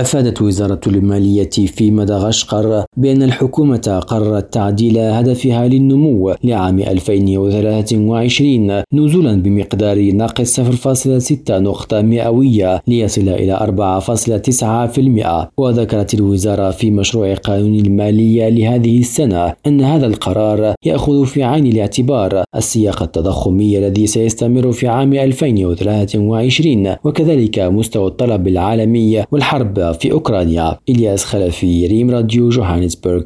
أفادت وزارة المالية في مدغشقر بأن الحكومة قررت تعديل هدفها للنمو لعام 2023 نزولا بمقدار ناقص 0.6 نقطة مئوية ليصل إلى 4.9% وذكرت الوزارة في مشروع قانون المالية لهذه السنة أن هذا القرار يأخذ في عين الاعتبار السياق التضخمي الذي سيستمر في عام 2023 وكذلك مستوى الطلب العالمي والحرب في أوكرانيا إلياس خلفي ريم راديو جوهانسبرغ.